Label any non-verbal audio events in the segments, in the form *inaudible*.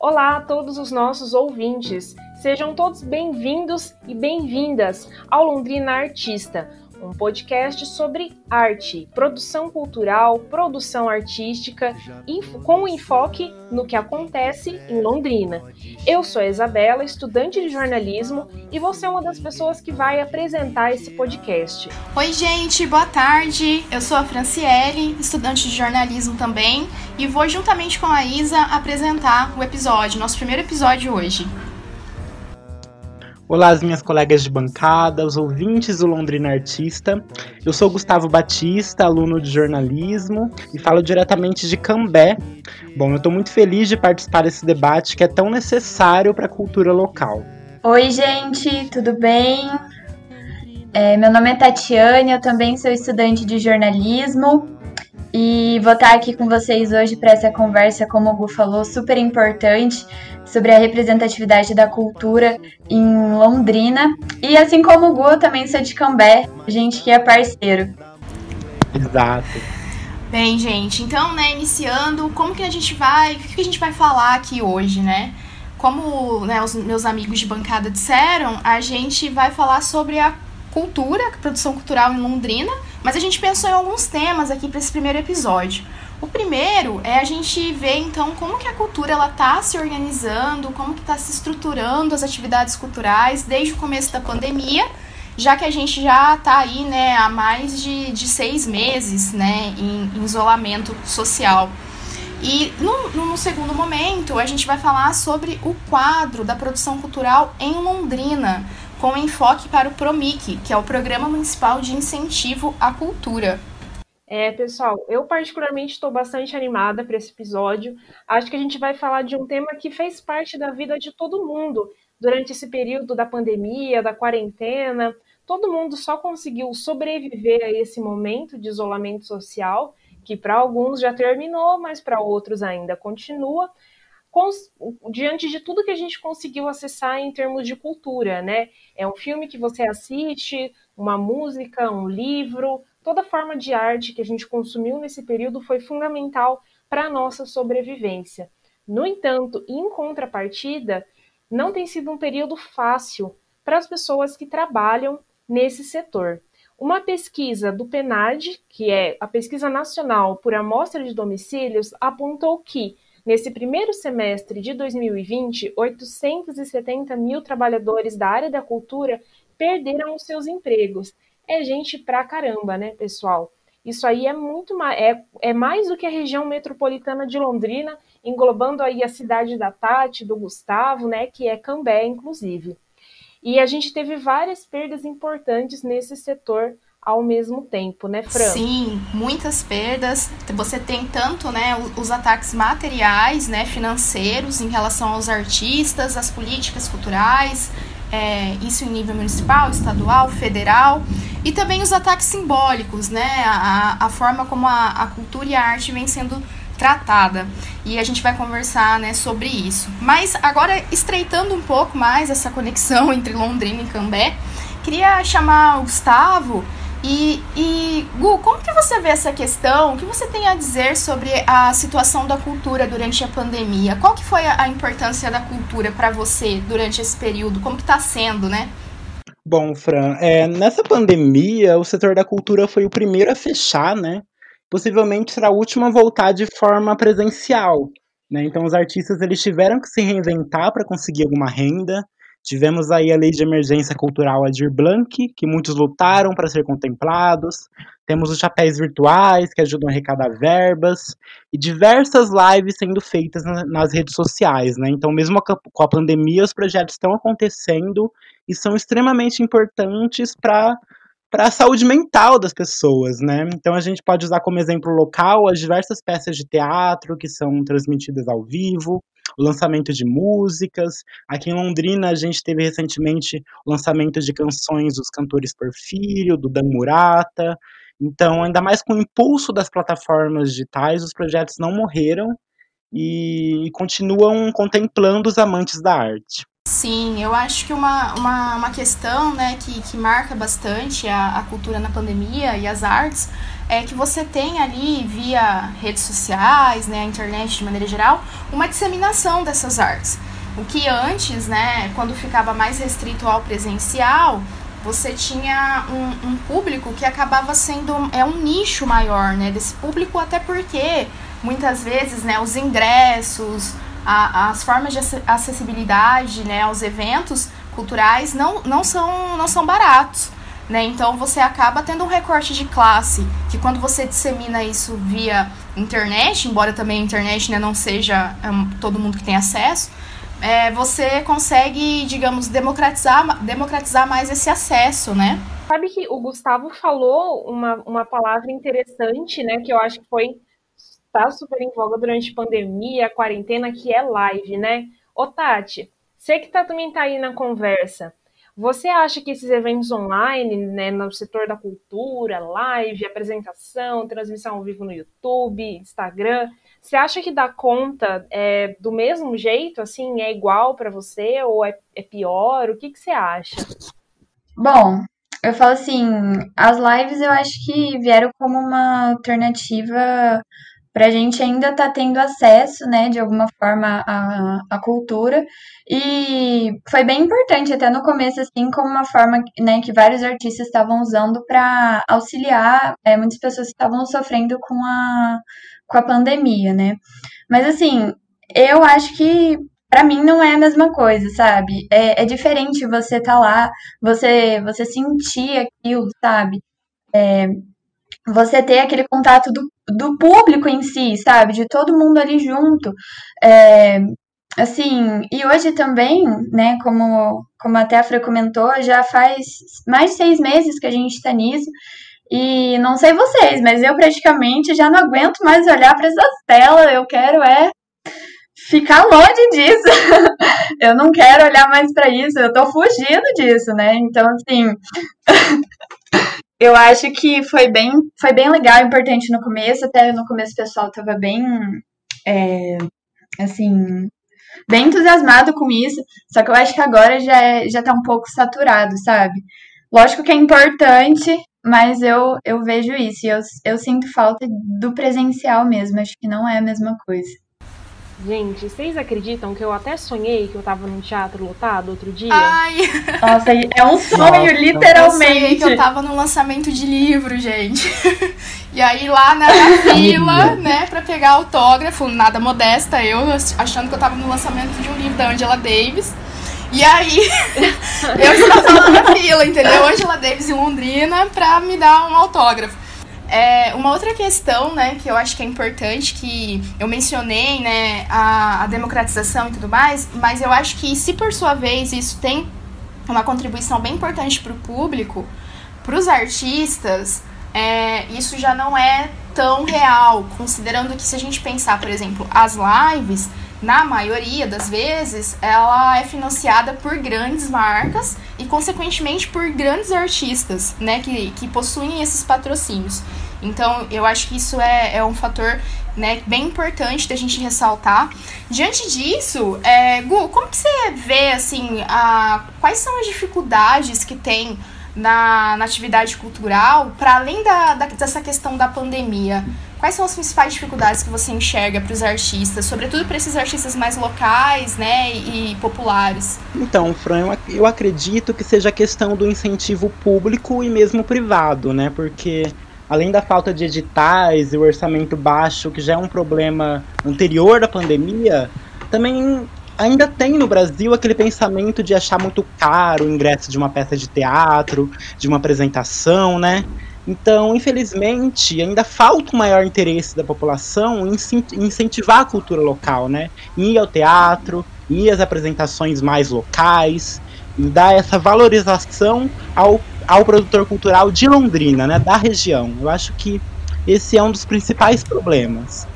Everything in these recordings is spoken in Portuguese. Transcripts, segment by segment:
Olá a todos os nossos ouvintes. Sejam todos bem-vindos e bem-vindas ao Londrina Artista, um podcast sobre arte, produção cultural, produção artística, com enfoque no que acontece em Londrina. Eu sou a Isabela, estudante de jornalismo, e você é uma das pessoas que vai apresentar esse podcast. Oi, gente, boa tarde. Eu sou a Franciele, estudante de jornalismo também, e vou juntamente com a Isa apresentar o episódio, nosso primeiro episódio hoje. Olá, as minhas colegas de bancada, os ouvintes do Londrina Artista. Eu sou Gustavo Batista, aluno de jornalismo e falo diretamente de Cambé. Bom, eu estou muito feliz de participar desse debate que é tão necessário para a cultura local. Oi, gente, tudo bem? É, meu nome é Tatiane, eu também sou estudante de jornalismo e vou estar aqui com vocês hoje para essa conversa, como o Gu falou, super importante sobre a representatividade da cultura em Londrina. E assim como o Gu, eu também sou de Cambé, gente que é parceiro. Exato. Bem, gente, então, né, iniciando, como que a gente vai, o que a gente vai falar aqui hoje, né? Como né, os meus amigos de bancada disseram, a gente vai falar sobre a cultura, produção cultural em Londrina, mas a gente pensou em alguns temas aqui para esse primeiro episódio. O primeiro é a gente ver então como que a cultura ela está se organizando, como que está se estruturando as atividades culturais desde o começo da pandemia, já que a gente já está aí né, há mais de, de seis meses né, em, em isolamento social. E no, segundo momento, a gente vai falar sobre o quadro da produção cultural em Londrina, com enfoque para o PROMIC, que é o Programa Municipal de Incentivo à Cultura. É, pessoal, eu particularmente estou bastante animada para esse episódio. Acho que a gente vai falar de um tema que fez parte da vida de todo mundo durante esse período da pandemia, da quarentena. Todo mundo só conseguiu sobreviver a esse momento de isolamento social, que para alguns já terminou, mas para outros ainda continua. Diante de tudo que a gente conseguiu acessar em termos de cultura, né? É um filme que você assiste, uma música, um livro, toda forma de arte que a gente consumiu nesse período foi fundamental para a nossa sobrevivência. No entanto, em contrapartida, não tem sido um período fácil para as pessoas que trabalham nesse setor. Uma pesquisa do PNAD, que é a Pesquisa Nacional por Amostra de Domicílios, apontou que, nesse primeiro semestre de 2020, 870 mil trabalhadores da área da cultura perderam os seus empregos é gente pra caramba, né, pessoal? Isso aí é muito mais, é, é mais do que a região metropolitana de Londrina, englobando aí a cidade da Tati, do Gustavo, né, que é Cambé, inclusive. E a gente teve várias perdas importantes nesse setor ao mesmo tempo, né, Fran? Sim, muitas perdas. Você tem tanto, né, os ataques materiais, né, financeiros em relação aos artistas, às políticas culturais, é, isso em nível municipal, estadual, federal, e também os ataques simbólicos, né? A, a forma como a, a cultura e a arte vem sendo tratada. E a gente vai conversar né, sobre isso. Mas agora, estreitando um pouco mais essa conexão *laughs* entre Londrina e Cambé, queria chamar o Gustavo e, e, Gu, como que você vê essa questão? O que você tem a dizer sobre a situação da cultura durante a pandemia? Qual que foi a, importância da cultura para você durante esse período? Como que está sendo, né? Bom, Fran, é, nessa pandemia, o setor da cultura foi o primeiro a fechar, né? Possivelmente será o último a voltar de forma presencial. Né? Então, os artistas eles tiveram que se reinventar para conseguir alguma renda. Tivemos aí a Lei de Emergência Cultural Adir Blanc, que muitos lutaram para ser contemplados. Temos os chapéus virtuais, que ajudam a arrecadar verbas. E diversas lives sendo feitas nas redes sociais, né? Então, mesmo com a pandemia, os projetos estão acontecendo e são extremamente importantes para para a saúde mental das pessoas, né? Então a gente pode usar como exemplo local as diversas peças de teatro que são transmitidas ao vivo, o lançamento de músicas. Aqui em Londrina, a gente teve recentemente o lançamento de canções dos cantores Porfírio, do Dan Murata. Então, ainda mais com o impulso das plataformas digitais, os projetos não morreram e continuam contemplando os amantes da arte. Sim, eu acho que uma, uma, uma questão né, que, que marca bastante a, a cultura na pandemia e as artes é que você tem ali, via redes sociais, né, a internet de maneira geral, uma disseminação dessas artes. O que antes, né, quando ficava mais restrito ao presencial, você tinha um, um, público que acabava sendo é um nicho maior, né, desse público, até porque muitas vezes, né, os ingressos, a, as formas de acessibilidade, né, aos eventos culturais não, não, são, não são baratos. Né? Então você acaba tendo um recorte de classe, que quando você dissemina isso via internet, embora também a internet né, não seja um, todo mundo que tem acesso, é, você consegue, digamos, democratizar, democratizar mais esse acesso, né? Sabe que o Gustavo falou uma, uma palavra interessante, né? Que eu acho que foi tá super em voga durante a pandemia, a quarentena, que é live, né? Ô Tati, você que tá, também tá aí na conversa, você acha que esses eventos online, né, no setor da cultura, live, apresentação, transmissão ao vivo no YouTube, Instagram, você acha que dá conta é, do mesmo jeito, assim, é igual para você ou é, é, pior? O que, que você acha? Bom, eu falo assim, as lives eu acho que vieram como uma alternativa para a gente ainda estar tá tendo acesso, né, de alguma forma à, à cultura. E foi bem importante até no começo, assim, como uma forma, né, que vários artistas estavam usando para auxiliar é, muitas pessoas que estavam sofrendo com a com a pandemia, né? Mas assim, eu acho que para mim não é a mesma coisa, sabe? É, é diferente você estar tá lá, você você sentir aquilo, sabe? É, você ter aquele contato do, do público em si, sabe? De todo mundo ali junto. É, assim, e hoje também, né, como, como até a Fran comentou, já faz mais de seis meses que a gente está nisso. E não sei vocês, mas eu praticamente já não aguento mais olhar para essas telas. Eu quero é ficar longe disso. *laughs* eu não quero olhar mais para isso. Eu tô fugindo disso, né? Então, assim, *laughs* eu acho que foi bem, foi bem legal, importante no começo. Até no começo o pessoal tava bem, é, assim, bem entusiasmado com isso. Só que eu acho que agora já, é, já tá um pouco saturado, sabe? Lógico que é importante, mas eu, eu vejo isso e eu, eu sinto falta do presencial mesmo. Acho que não é a mesma coisa. Gente, vocês acreditam que eu até sonhei que eu tava num teatro lotado outro dia? Ai! Nossa, é um sonho, Nossa. literalmente. Eu sonhei que eu tava num lançamento de livro, gente. *laughs* E aí lá na, fila, né, pra pegar autógrafo, nada modesta, eu achando que eu tava no lançamento de um livro da Angela Davis. E aí, *laughs* eu estava na fila, entendeu? Angela Davis em Londrina pra me dar um autógrafo. É, uma outra questão, né, que eu acho que é importante, que eu mencionei, né, a, a democratização e tudo mais, mas eu acho que se por sua vez isso tem uma contribuição bem importante para o público, para os artistas, é, isso já não é tão real, considerando que se a gente pensar, por exemplo, as lives, na maioria das vezes, ela é financiada por grandes marcas e, consequentemente, por grandes artistas, né, que, que possuem esses patrocínios. Então, eu acho que isso é, é um fator né, bem importante da gente ressaltar. Diante disso, é, Gu, como que você vê, assim, a, quais são as dificuldades que tem na, na atividade cultural, para além da, da, dessa questão da pandemia? Quais são as principais dificuldades que você enxerga para os artistas, sobretudo para esses artistas mais locais, né, e, populares? Então, Fran, eu acredito que seja a questão do incentivo público e mesmo privado, né, porque além da falta de editais e o orçamento baixo, que já é um problema anterior da pandemia, também ainda tem no Brasil aquele pensamento de achar muito caro o ingresso de uma peça de teatro, de uma apresentação, né? Então, infelizmente, ainda falta um maior interesse da população em incentivar a cultura local, né? Em ir ao teatro, ir às apresentações mais locais, e dar essa valorização ao, ao produtor cultural de Londrina, né? Da região. Eu acho que esse é um dos principais problemas.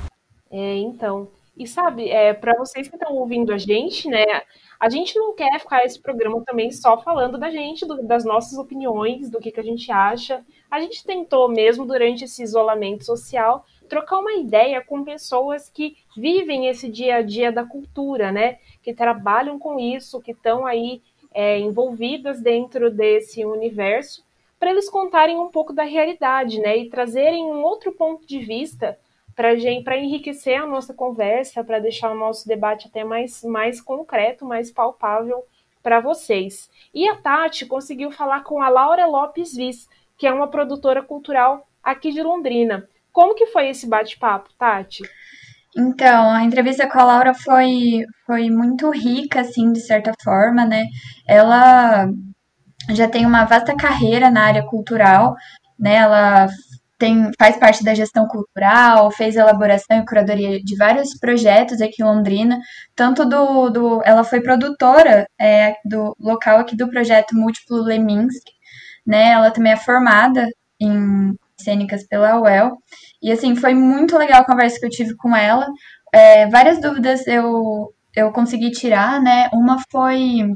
É, então. E sabe, é, para vocês que estão ouvindo a gente, né? A gente não quer ficar esse programa também só falando da gente, do, das nossas opiniões, do que, que a gente acha. A gente tentou mesmo durante esse isolamento social trocar uma ideia com pessoas que vivem esse dia a dia da cultura, né? Que trabalham com isso, que estão aí é, envolvidas dentro desse universo, para eles contarem um pouco da realidade, né? E trazerem um outro ponto de vista para enriquecer a nossa conversa, para deixar o nosso debate até mais, mais concreto, mais palpável para vocês. E a Tati conseguiu falar com a Laura Lopes Viz, que é uma produtora cultural aqui de Londrina. Como que foi esse bate-papo, Tati? Então, a entrevista com a Laura foi, foi muito rica, assim, de certa forma, né? Ela já tem uma vasta carreira na área cultural, né? Ela tem, faz parte da gestão cultural, fez elaboração e curadoria de vários projetos aqui em Londrina, tanto do, do ela foi produtora é, do local aqui do projeto Múltiplo Leminsk, né? Ela também é formada em cênicas pela UEL. E assim, foi muito legal a conversa que eu tive com ela. É, várias dúvidas eu, eu consegui tirar, né? Uma foi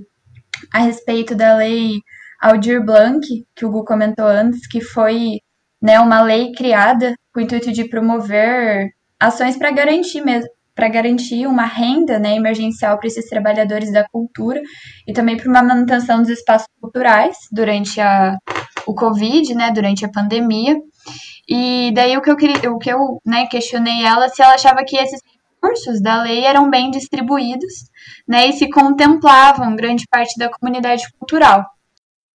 a respeito da lei Aldir Blanc, que o Gu comentou antes, que foi né, uma lei criada com o intuito de promover ações para garantir mesmo para garantir uma renda né, emergencial para esses trabalhadores da cultura e também para uma manutenção dos espaços culturais durante a, o Covid, né, durante a pandemia. E daí o que eu queria, o que eu né, questionei ela se ela achava que esses recursos da lei eram bem distribuídos, né, e se contemplavam grande parte da comunidade cultural.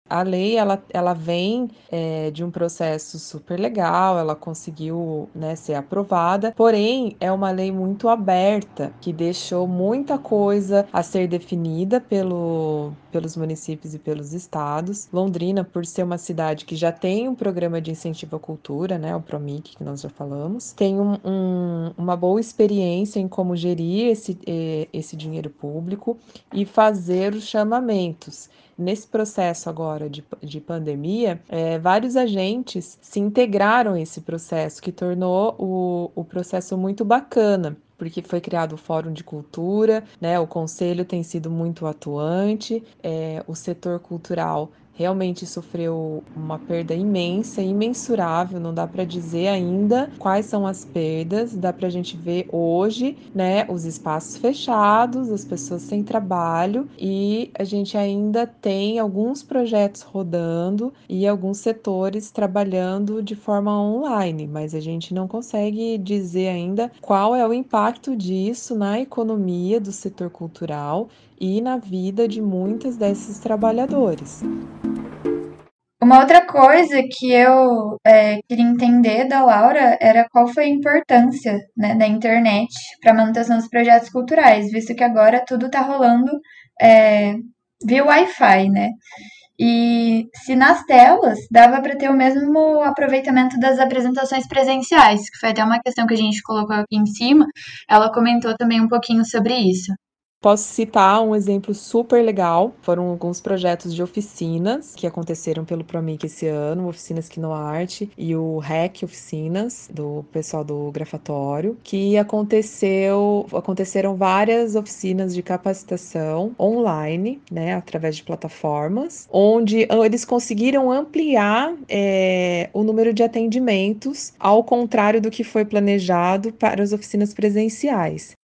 A lei ela, ela vem é, de um processo super legal, ela conseguiu né, ser aprovada, porém é uma lei muito aberta que deixou muita coisa a ser definida pelo, pelos municípios e pelos estados. Londrina, por ser uma cidade que já tem um programa de incentivo à cultura, né, o PROMIC, que nós já falamos, tem um, um, uma boa experiência em como gerir esse, esse dinheiro público e fazer os chamamentos nesse processo agora de, de pandemia, é, vários agentes se integraram a esse processo, que tornou o, o processo muito bacana porque foi criado o Fórum de Cultura, né? O conselho tem sido muito atuante, é, o setor cultural realmente sofreu uma perda imensa, imensurável, não dá para dizer ainda quais são as perdas, dá para a gente ver hoje, né, os espaços fechados, as pessoas sem trabalho e a gente ainda tem alguns projetos rodando e alguns setores trabalhando de forma online, mas a gente não consegue dizer ainda qual é o impacto disso na economia do setor cultural e na vida de muitos desses trabalhadores. Uma outra coisa que eu é, queria entender da Laura era qual foi a importância né, da internet para a manutenção dos projetos culturais, visto que agora tudo está rolando é, via Wi-Fi, né? E se nas telas dava para ter o mesmo aproveitamento das apresentações presenciais, que foi até uma questão que a gente colocou aqui em cima, ela comentou também um pouquinho sobre isso. Posso citar um exemplo super legal. Foram alguns projetos de oficinas que aconteceram pelo Promic esse ano, oficinas Quinoarte e o REC Oficinas, do pessoal do Grafatório, que aconteceu, aconteceram várias oficinas de capacitação online, né, através de plataformas, onde eles conseguiram ampliar é, o número de atendimentos, ao contrário do que foi planejado para as oficinas presenciais.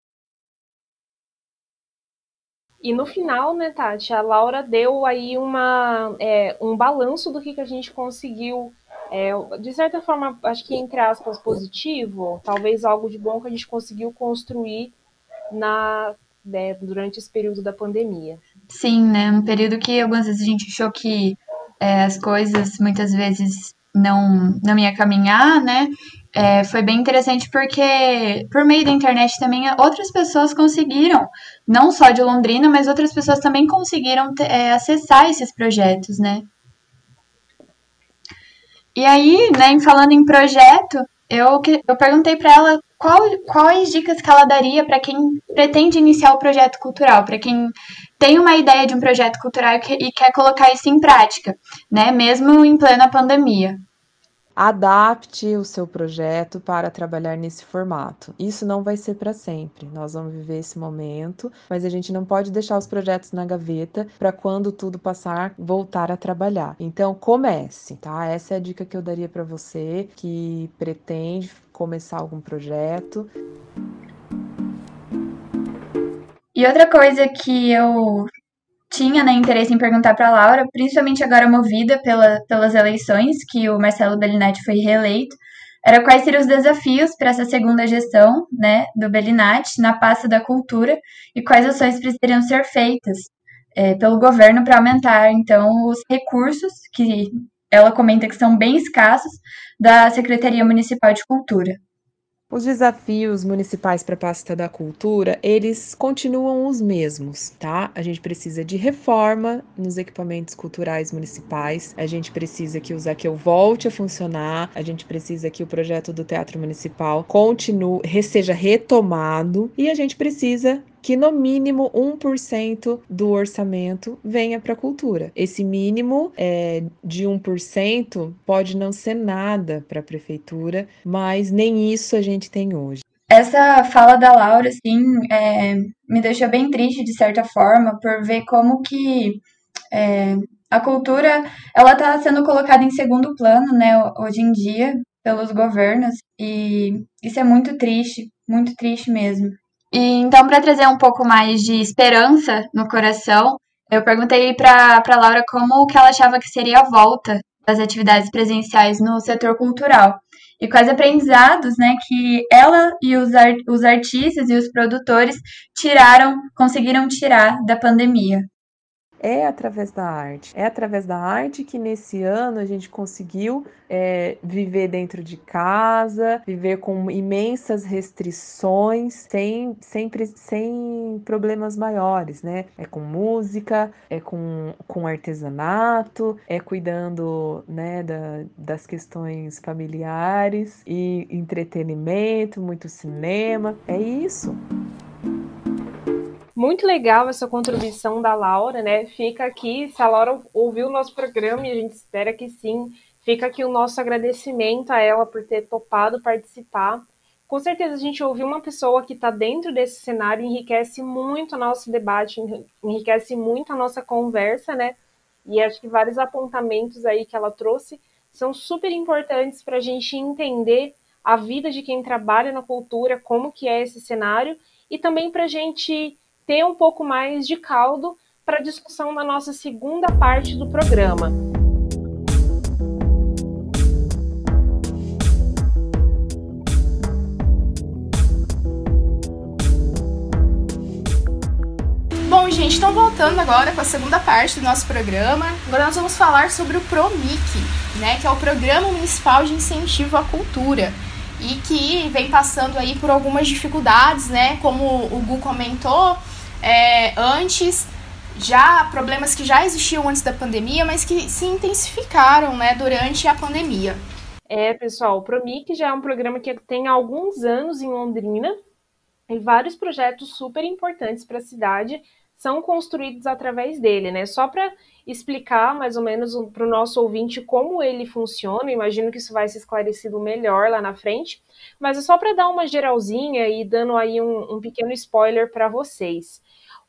E no final, né, Tati, a Laura deu aí uma, é, um balanço do que, que a gente conseguiu, é, de certa forma, acho que entre aspas, positivo, talvez algo de bom que a gente conseguiu construir na, né, durante esse período da pandemia. Sim, né, um período que algumas vezes a gente achou que é, as coisas muitas vezes não, não ia caminhar, né, é, foi bem interessante porque, por meio da internet também, outras pessoas conseguiram, não só de Londrina, mas outras pessoas também conseguiram é, acessar esses projetos, né? E aí, né, falando em projeto, eu, eu perguntei para ela qual, quais dicas que ela daria para quem pretende iniciar o projeto cultural, para quem tem uma ideia de um projeto cultural e quer colocar isso em prática, né, mesmo em plena pandemia. Adapte o seu projeto para trabalhar nesse formato. Isso não vai ser para sempre. Nós vamos viver esse momento, mas a gente não pode deixar os projetos na gaveta para quando tudo passar voltar a trabalhar. Então comece, tá? Essa é a dica que eu daria para você que pretende começar algum projeto. E outra coisa que eu tinha né, interesse em perguntar para a Laura, principalmente agora movida pela, pelas eleições, que o Marcelo Bellinati foi reeleito, era quais seriam os desafios para essa segunda gestão né, do Bellinati na pasta da cultura e quais ações precisariam ser feitas é, pelo governo para aumentar, então, os recursos que ela comenta que são bem escassos da Secretaria Municipal de Cultura. Os desafios municipais para a pasta da cultura, eles continuam os mesmos, tá? A gente precisa de reforma nos equipamentos culturais municipais, a gente precisa que o Zaqueu volte a funcionar, a gente precisa que o projeto do Teatro Municipal continue, seja retomado. E a gente precisa que no mínimo 1% do orçamento venha para a cultura. Esse mínimo é, de 1% pode não ser nada para a prefeitura, mas nem isso a gente tem hoje. Essa fala da Laura, assim, é, me deixa bem triste de certa forma, por ver como que é, a cultura ela está sendo colocada em segundo plano, né, hoje em dia pelos governos e isso é muito triste, muito triste mesmo. E então, para trazer um pouco mais de esperança no coração, eu perguntei para a Laura como que ela achava que seria a volta das atividades presenciais no setor cultural. E quais aprendizados né, que ela e os, art os artistas e os produtores tiraram, conseguiram tirar da pandemia é através da arte. É através da arte que nesse ano a gente conseguiu é, viver dentro de casa, viver com imensas restrições, sem, sempre sem problemas maiores, né? É com música, é com, com artesanato, é cuidando né, da, das questões familiares e entretenimento, muito cinema. É isso. Muito legal essa contribuição da Laura, né? Fica aqui, se a Laura ouviu o nosso programa, e a gente espera que sim, fica aqui o nosso agradecimento a ela por ter topado participar. Com certeza a gente ouviu uma pessoa que está dentro desse cenário enriquece muito o nosso debate, enriquece muito a nossa conversa, né? E acho que vários apontamentos aí que ela trouxe são super importantes para a gente entender a vida de quem trabalha na cultura, como que é esse cenário, e também para a gente ter um pouco mais de caldo para a discussão na nossa segunda parte do programa. Bom, gente, então voltando agora com a segunda parte do nosso programa, agora nós vamos falar sobre o PROMIC, né, que é o Programa Municipal de Incentivo à Cultura, e que vem passando aí por algumas dificuldades, né, como o Gu comentou, é, antes, já problemas que já existiam antes da pandemia, mas que se intensificaram né, durante a pandemia. É, pessoal, o Promic já é um programa que tem alguns anos em Londrina e vários projetos super importantes para a cidade são construídos através dele, né? Só para explicar mais ou menos para o nosso ouvinte como ele funciona, imagino que isso vai ser esclarecido melhor lá na frente, mas é só para dar uma geralzinha e dando aí um, um pequeno spoiler para vocês.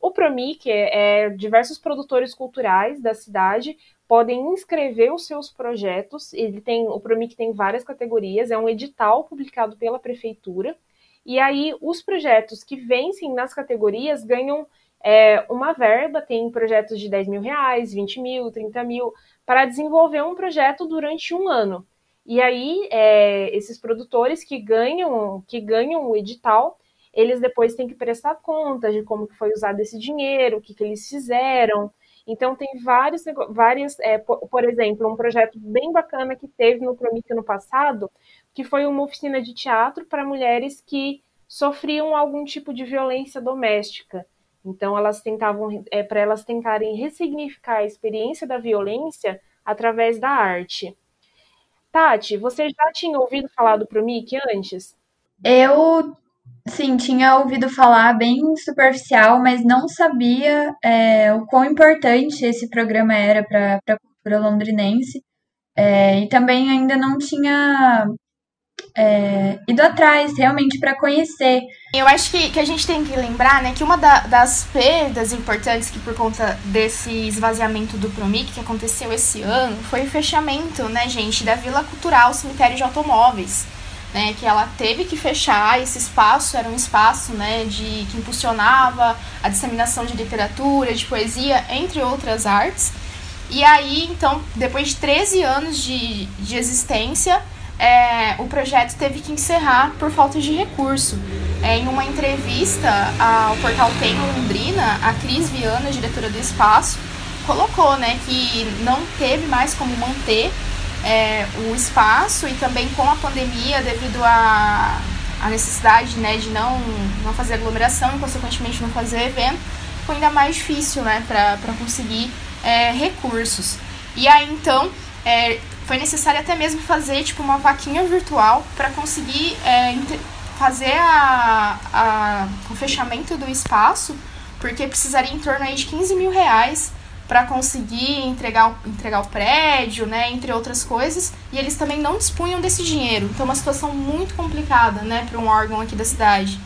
O Promic é, é diversos produtores culturais da cidade podem inscrever os seus projetos. Ele tem o Promic tem várias categorias, é um edital publicado pela prefeitura. E aí os projetos que vencem nas categorias ganham é, uma verba, tem projetos de 10 mil reais, 20 mil, 30 mil, para desenvolver um projeto durante um ano. E aí, é, esses produtores que ganham, que ganham o edital, eles depois têm que prestar contas de como foi usado esse dinheiro, o que, que eles fizeram. Então, tem vários, várias, é, por, por, exemplo, um projeto bem bacana que teve no Promic no passado, que foi uma oficina de teatro para mulheres que sofriam algum tipo de violência doméstica. Então, elas tentavam, é, para elas tentarem ressignificar a experiência da violência através da arte. Tati, você já tinha ouvido falar do Promic antes? Eu Sim, tinha ouvido falar bem superficial, mas não sabia é, o quão importante esse programa era para a cultura londrinense. É, e também ainda não tinha é, ido atrás realmente para conhecer. Eu acho que, que a gente tem que lembrar né, que uma da, das perdas importantes que por conta desse esvaziamento do Promic que aconteceu esse ano foi o fechamento, né, gente, da Vila Cultural Cemitério de Automóveis. Né, que ela teve que fechar esse espaço, era um espaço né, de, que impulsionava a disseminação de literatura, de poesia, entre outras artes. E aí, então, depois de 13 anos de, de existência, é, o projeto teve que encerrar por falta de recurso. É, em uma entrevista ao portal Tem Londrina, a Cris Viana, diretora do espaço, colocou né, que não teve mais como manter é, o espaço e também com a pandemia, devido à a, a, necessidade né, de não, não fazer aglomeração e, consequentemente, não fazer evento, foi ainda mais difícil né, para conseguir é, recursos. E aí, então, é, foi necessário até mesmo fazer tipo uma vaquinha virtual para conseguir é, fazer a, a, o fechamento do espaço, porque precisaria em torno aí de 15 mil reais para conseguir entregar, entregar o prédio, né, entre outras coisas, e eles também não dispunham desse dinheiro. Então, uma situação muito complicada, né, para um órgão aqui da cidade.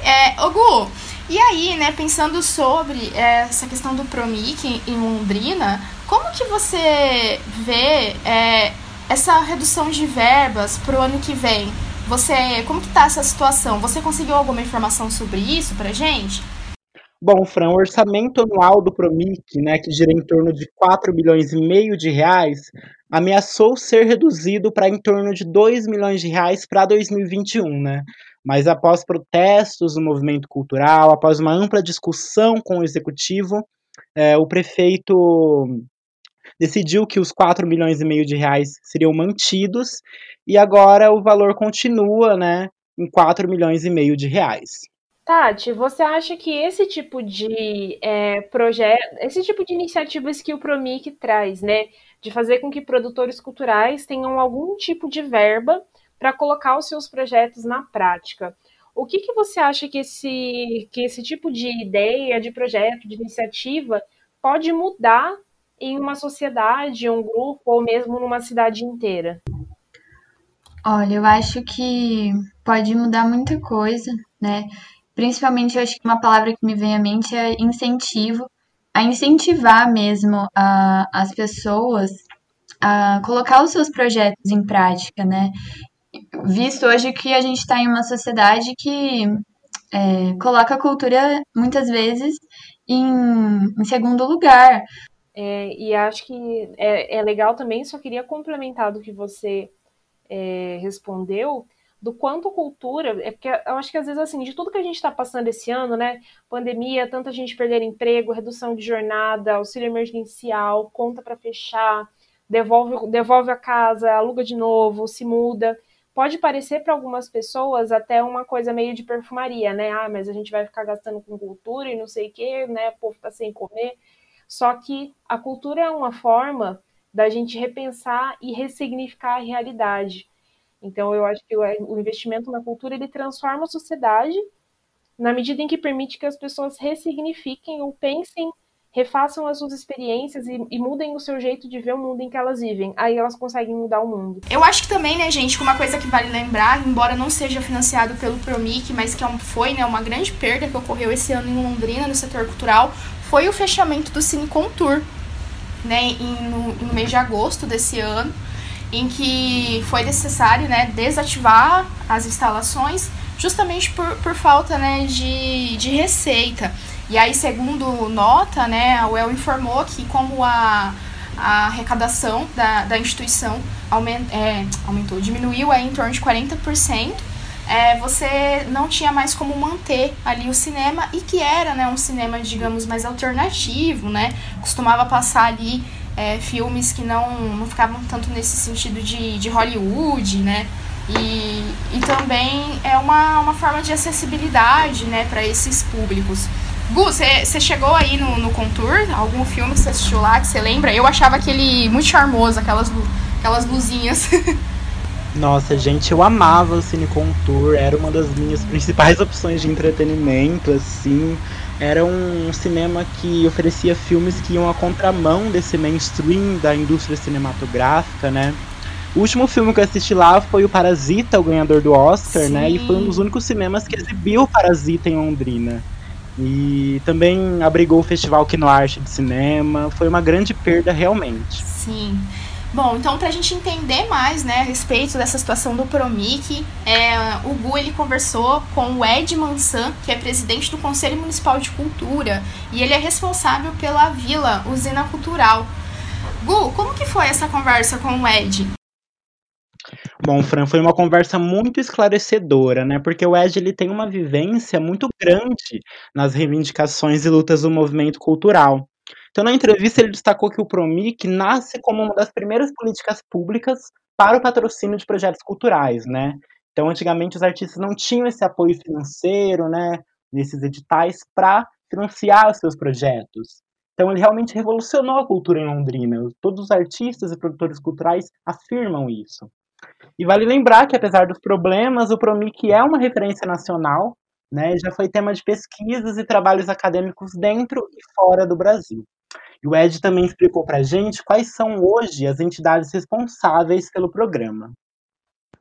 É, Gu, e aí, né, pensando sobre é, essa questão do Promic em Londrina, como que você vê é, essa redução de verbas para o ano que vem? Você, como que está essa situação? Você conseguiu alguma informação sobre isso para gente? Bom, Fran, o orçamento anual do Promic, né, que gira em torno de 4 milhões e meio de reais, ameaçou ser reduzido para em torno de 2 milhões de reais para 2021, né? Mas após protestos do movimento cultural, após uma ampla discussão com o executivo, é, o prefeito decidiu que os 4 milhões e meio de reais seriam mantidos e agora o valor continua, né, em 4 milhões e meio de reais. Tati, você acha que esse tipo de é, projeto, esse tipo de iniciativas que o Promic traz, né, de fazer com que produtores culturais tenham algum tipo de verba para colocar os seus projetos na prática. O que, que você acha que esse, que esse tipo de ideia, de projeto, de iniciativa pode mudar em uma sociedade, um grupo ou mesmo numa cidade inteira? Olha, eu acho que pode mudar muita coisa, né? Principalmente, eu acho que uma palavra que me vem à mente é incentivo, a incentivar mesmo a, as pessoas a colocar os seus projetos em prática, né? Visto hoje que a gente está em uma sociedade que é, coloca a cultura muitas vezes em, em segundo lugar. É, e acho que é, é, legal também, só queria complementar do que você é, respondeu, do quanto cultura, é porque eu acho que às vezes assim, de tudo que a gente está passando esse ano, né, pandemia, tanta gente perder emprego, redução de jornada, auxílio emergencial, conta para fechar, devolve, devolve a casa, aluga de novo, se muda, pode parecer para algumas pessoas até uma coisa meio de perfumaria, né, ah, mas a gente vai ficar gastando com cultura e não sei o que, né, o povo tá sem comer, só que a cultura é uma forma da gente repensar e ressignificar a realidade. Então, eu acho que o investimento na cultura ele transforma a sociedade na medida em que permite que as pessoas ressignifiquem ou pensem, refaçam as suas experiências e, e, mudem o seu jeito de ver o mundo em que elas vivem. Aí elas conseguem mudar o mundo. Eu acho que também, né, gente, que uma coisa que vale lembrar, embora não seja financiado pelo Promic, mas que é foi né, uma grande perda que ocorreu esse ano em Londrina, no setor cultural, foi o fechamento do Cine Contour, né, no, no mês de agosto desse ano, em que foi necessário né, desativar as instalações justamente por, por falta né, de, de receita. E aí, segundo nota, né, a UEL informou que como a, a arrecadação da, da instituição aument, é, aumentou, diminuiu aí em torno de 40%, é, você não tinha mais como manter ali o cinema e que era né, um cinema, digamos, mais alternativo, né? Costumava passar ali é, filmes que não, não ficavam tanto nesse sentido de, de Hollywood, né? E, e também é uma, uma forma de acessibilidade né, para esses públicos. Gu, você chegou aí no, no Contour? Algum filme que você assistiu lá que você lembra? Eu achava aquele muito charmoso, aquelas, aquelas luzinhas. *laughs* Nossa, gente, eu amava o Cine Contour, era uma das minhas principais *laughs* opções de entretenimento, assim. era um cinema que oferecia filmes que iam à contramão desse mainstream da indústria cinematográfica, né? O último filme que eu assisti lá foi o Parasita, o ganhador do Oscar, Sim. né? E foi um dos únicos cinemas que exibiu o Parasita em Londrina. E também abrigou o Festival Arte de Cinema. Foi uma grande perda realmente. Sim. Bom, então para a gente entender mais né, a respeito dessa situação do Promic, é, o Gu ele conversou com o Ed Mansan, que é presidente do Conselho Municipal de Cultura, e ele é responsável pela Vila Usina Cultural. Gu, como que foi essa conversa com o Ed? Bom, Fran, foi uma conversa muito esclarecedora, né? Porque o Ed ele tem uma vivência muito grande nas reivindicações e lutas do movimento cultural. Então, na entrevista, ele destacou que o Promic nasce como uma das primeiras políticas públicas para o patrocínio de projetos culturais, né? Então, antigamente, os artistas não tinham esse apoio financeiro, né? Nesses editais para financiar os seus projetos. Então, ele realmente revolucionou a cultura em Londrina. Todos os artistas e produtores culturais afirmam isso. E vale lembrar que, apesar dos problemas, o Promic é uma referência nacional, né, já foi tema de pesquisas e trabalhos acadêmicos dentro e fora do Brasil. E o Ed também explicou para a gente quais são hoje as entidades responsáveis pelo programa.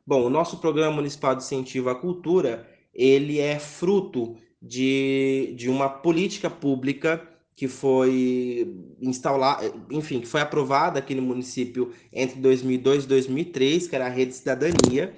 Bom, o nosso Programa Municipal de Incentivo à Cultura, ele é fruto de, de uma política pública que foi instalada, enfim, que foi aprovada aqui no município entre 2002 e 2003, que era a Rede Cidadania.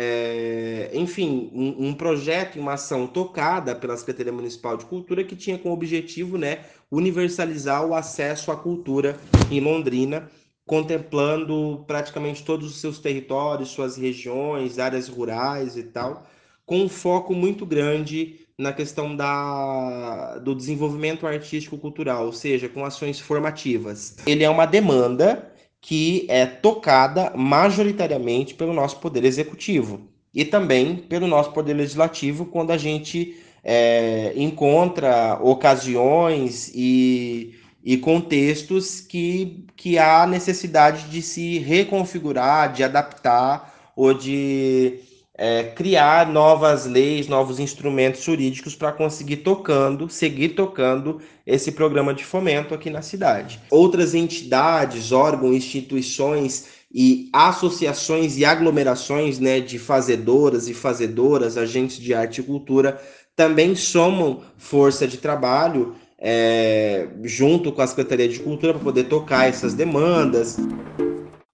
É, enfim, um, um, projeto, uma ação tocada pela Secretaria Municipal de Cultura que tinha como objetivo, né, universalizar o acesso à cultura em Londrina, contemplando praticamente todos os seus territórios, suas regiões, áreas rurais e tal, com um foco muito grande na questão da, do desenvolvimento artístico-cultural, ou seja, com ações formativas. Ele é uma demanda que é tocada majoritariamente pelo nosso poder executivo e também pelo nosso poder legislativo quando a gente é, encontra ocasiões e, e contextos que, que há necessidade de se reconfigurar, de adaptar ou de é, criar novas leis, novos instrumentos jurídicos para conseguir tocando, seguir tocando esse programa de fomento aqui na cidade. Outras entidades, órgãos, instituições e associações e aglomerações né, de fazedoras e fazedoras, agentes de arte e cultura, também somam força de trabalho é, junto com a Secretaria de Cultura para poder tocar essas demandas.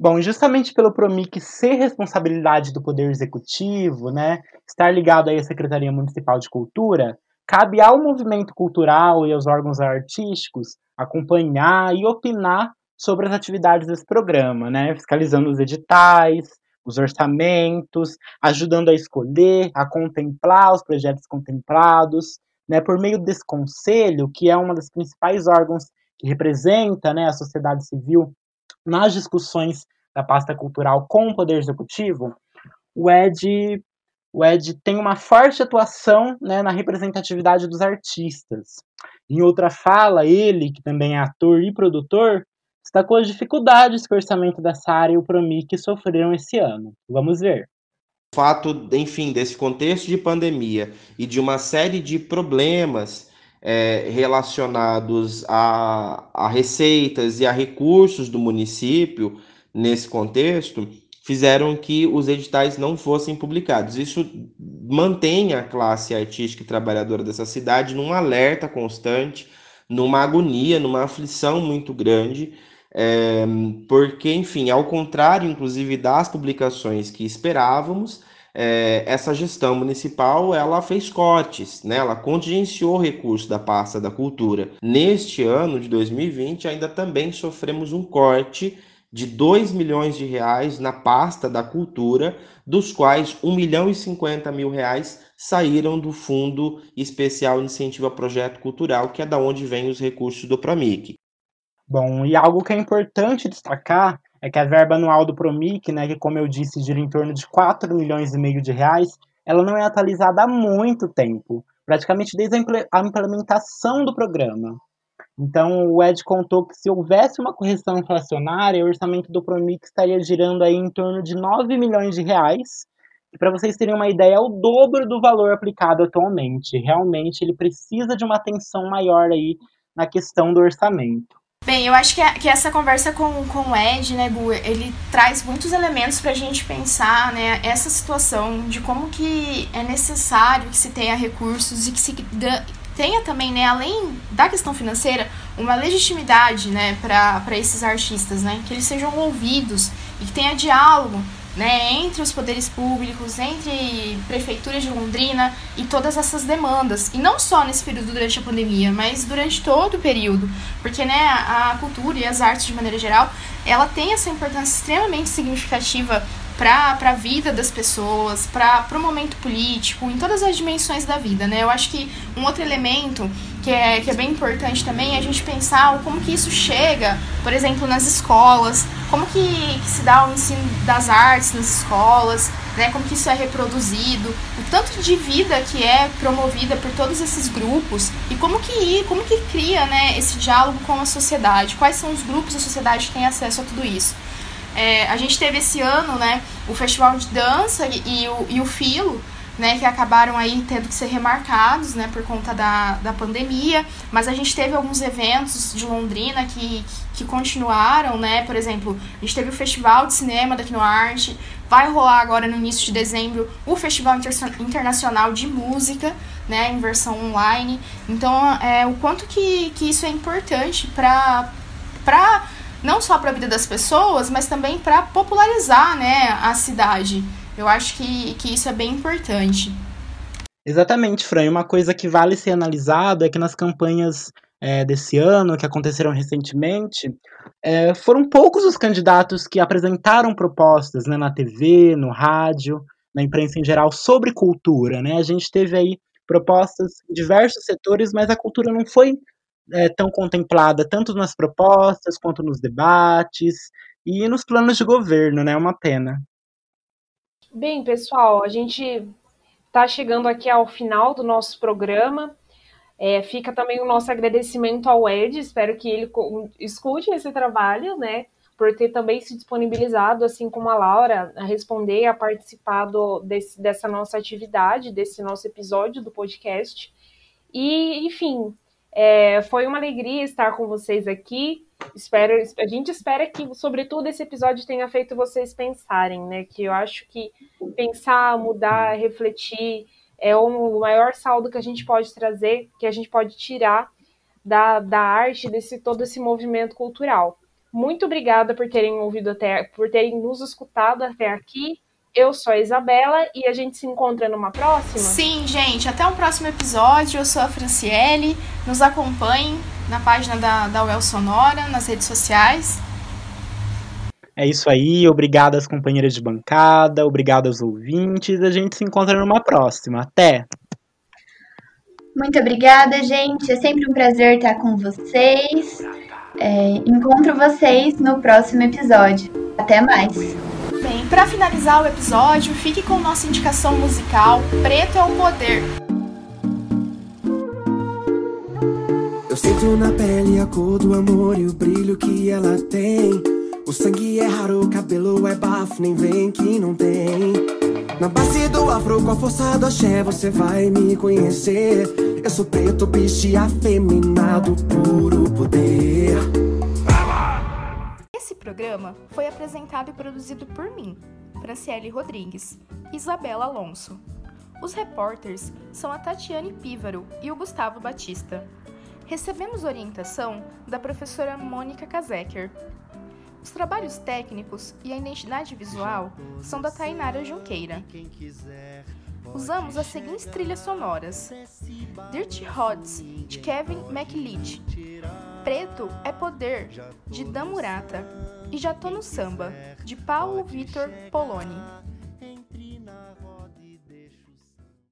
Bom, justamente pelo Promic ser responsabilidade do Poder Executivo, né, estar ligado aí à Secretaria Municipal de Cultura, cabe ao movimento cultural e aos órgãos artísticos acompanhar e opinar sobre as atividades desse programa, né, fiscalizando os editais, os orçamentos, ajudando a escolher, a contemplar os projetos contemplados, né, por meio desse conselho, que é uma das principais órgãos que representa né, a sociedade civil nas discussões da pasta cultural com o Poder Executivo, o Ed, o Ed tem uma forte atuação né, na representatividade dos artistas. Em outra fala, ele, que também é ator e produtor, destacou as dificuldades que o orçamento dessa área e o Promic sofreram esse ano. Vamos ver. O fato, enfim, desse contexto de pandemia e de uma série de problemas é, relacionados a, a receitas e a recursos do município nesse contexto fizeram que os editais não fossem publicados. Isso mantém a classe artística e trabalhadora dessa cidade num alerta constante, numa agonia, numa aflição muito grande, é, porque, enfim, ao contrário, inclusive, das publicações que esperávamos, é, essa gestão municipal ela fez cortes, né? ela contingenciou recursos da pasta da cultura. Neste ano de 2020, ainda também sofremos um corte de 2 milhões de reais na pasta da cultura, dos quais 1 milhão e 50 mil reais saíram do Fundo Especial Incentivo a Projeto Cultural, que é da onde vêm os recursos do Promic. Bom, e algo que é importante destacar é que a verba anual do Promic, né, que como eu disse gira em torno de 4 milhões e meio de reais, ela não é atualizada há muito tempo, praticamente desde a implementação do programa. Então, o Ed contou que se houvesse uma correção inflacionária, o orçamento do Promix estaria girando aí em torno de 9 milhões de reais, que para vocês terem uma ideia é o dobro do valor aplicado atualmente. Realmente ele precisa de uma atenção maior aí na questão do orçamento. Bem, eu acho que, a, que essa conversa com, com o Ed, né, Gu, ele traz muitos elementos para a gente pensar, né, essa situação de como que é necessário que se tenha recursos e que se tenha também, né, além da questão financeira, uma legitimidade, né, para esses artistas, né, que eles sejam ouvidos e que tenha diálogo né, entre os poderes públicos, entre prefeitura de Londrina e todas essas demandas. E não só nesse período durante a pandemia, mas durante todo o período. Porque né, a cultura e as artes de maneira geral, ela tem essa importância extremamente significativa para a vida das pessoas, para o momento político, em todas as dimensões da vida, né? Eu acho que um outro elemento que é, que é bem importante também é a gente pensar como que isso chega, por exemplo, nas escolas, como que, que se dá o ensino das artes nas escolas, né? Como que isso é reproduzido, o tanto de vida que é promovida por todos esses grupos e como que como que cria, né, esse diálogo com a sociedade, quais são os grupos da sociedade que têm acesso a tudo isso. É, a gente teve esse ano, né, o festival de dança e, e, o, e o Filo, né, que acabaram aí tendo que ser remarcados, né, por conta da, da pandemia, mas a gente teve alguns eventos de Londrina que, que continuaram, né, por exemplo, a gente teve o Festival de Cinema daqui no Arte, vai rolar agora no início de dezembro o Festival Inter Internacional de Música, né, em versão online, então é, o quanto que, que isso é importante para para não só para a vida das pessoas, mas também para popularizar né, a cidade. Eu acho que, que isso é bem importante. Exatamente, Fran. Uma coisa que vale ser analisada é que nas campanhas é, desse ano, que aconteceram recentemente, é, foram poucos os candidatos que apresentaram propostas né, na TV, no rádio, na imprensa em geral, sobre cultura. Né? A gente teve aí propostas em diversos setores, mas a cultura não foi é, tão contemplada tanto nas propostas quanto nos debates e nos planos de governo, né? É uma pena. Bem, pessoal, a gente está chegando aqui ao final do nosso programa. É, fica também o nosso agradecimento ao Ed, espero que ele escute esse trabalho, né? Por ter também se disponibilizado, assim como a Laura, a responder, a participar do, desse, dessa nossa atividade, desse nosso episódio do podcast. E, enfim, é, foi uma alegria estar com vocês aqui. Espero, a gente espera que, sobretudo, esse episódio tenha feito vocês pensarem, né? Que eu acho que pensar, mudar, refletir é o maior saldo que a gente pode trazer, que a gente pode tirar da, da arte, desse todo esse movimento cultural. Muito obrigada por terem ouvido até, por terem nos escutado até aqui. Eu sou a Isabela e a gente se encontra numa próxima? Sim, gente. Até um próximo episódio. Eu sou a Franciele. Nos acompanhem na página da, da UEL Sonora, nas redes sociais. É isso aí. Obrigado às companheiras de bancada. Obrigado aos ouvintes. A gente se encontra numa próxima. Até! Muito obrigada, gente. É sempre um prazer estar com vocês. É, encontro vocês no próximo episódio. Até mais! Bem, para finalizar o episódio, fique com nossa indicação musical Preto é o Poder. Eu sinto na pele a cor do amor e o brilho que ela tem. O sangue é raro, o cabelo é bafo, nem vem que não tem. Na base do afro, com a força do axé, você vai me conhecer. Eu sou preto, bicho afeminado, puro poder programa foi apresentado e produzido por mim, Franciele Rodrigues, e Isabela Alonso. Os repórteres são a Tatiane Pívaro e o Gustavo Batista. Recebemos orientação da professora Mônica Kazeker. Os trabalhos técnicos e a identidade visual são da Tainara Junqueira. Usamos as seguintes trilhas sonoras: Dirty Hods, de Kevin MacLeod, Preto é Poder, de Dan Murata, e Já Tô no Samba, de Paulo Vitor Poloni.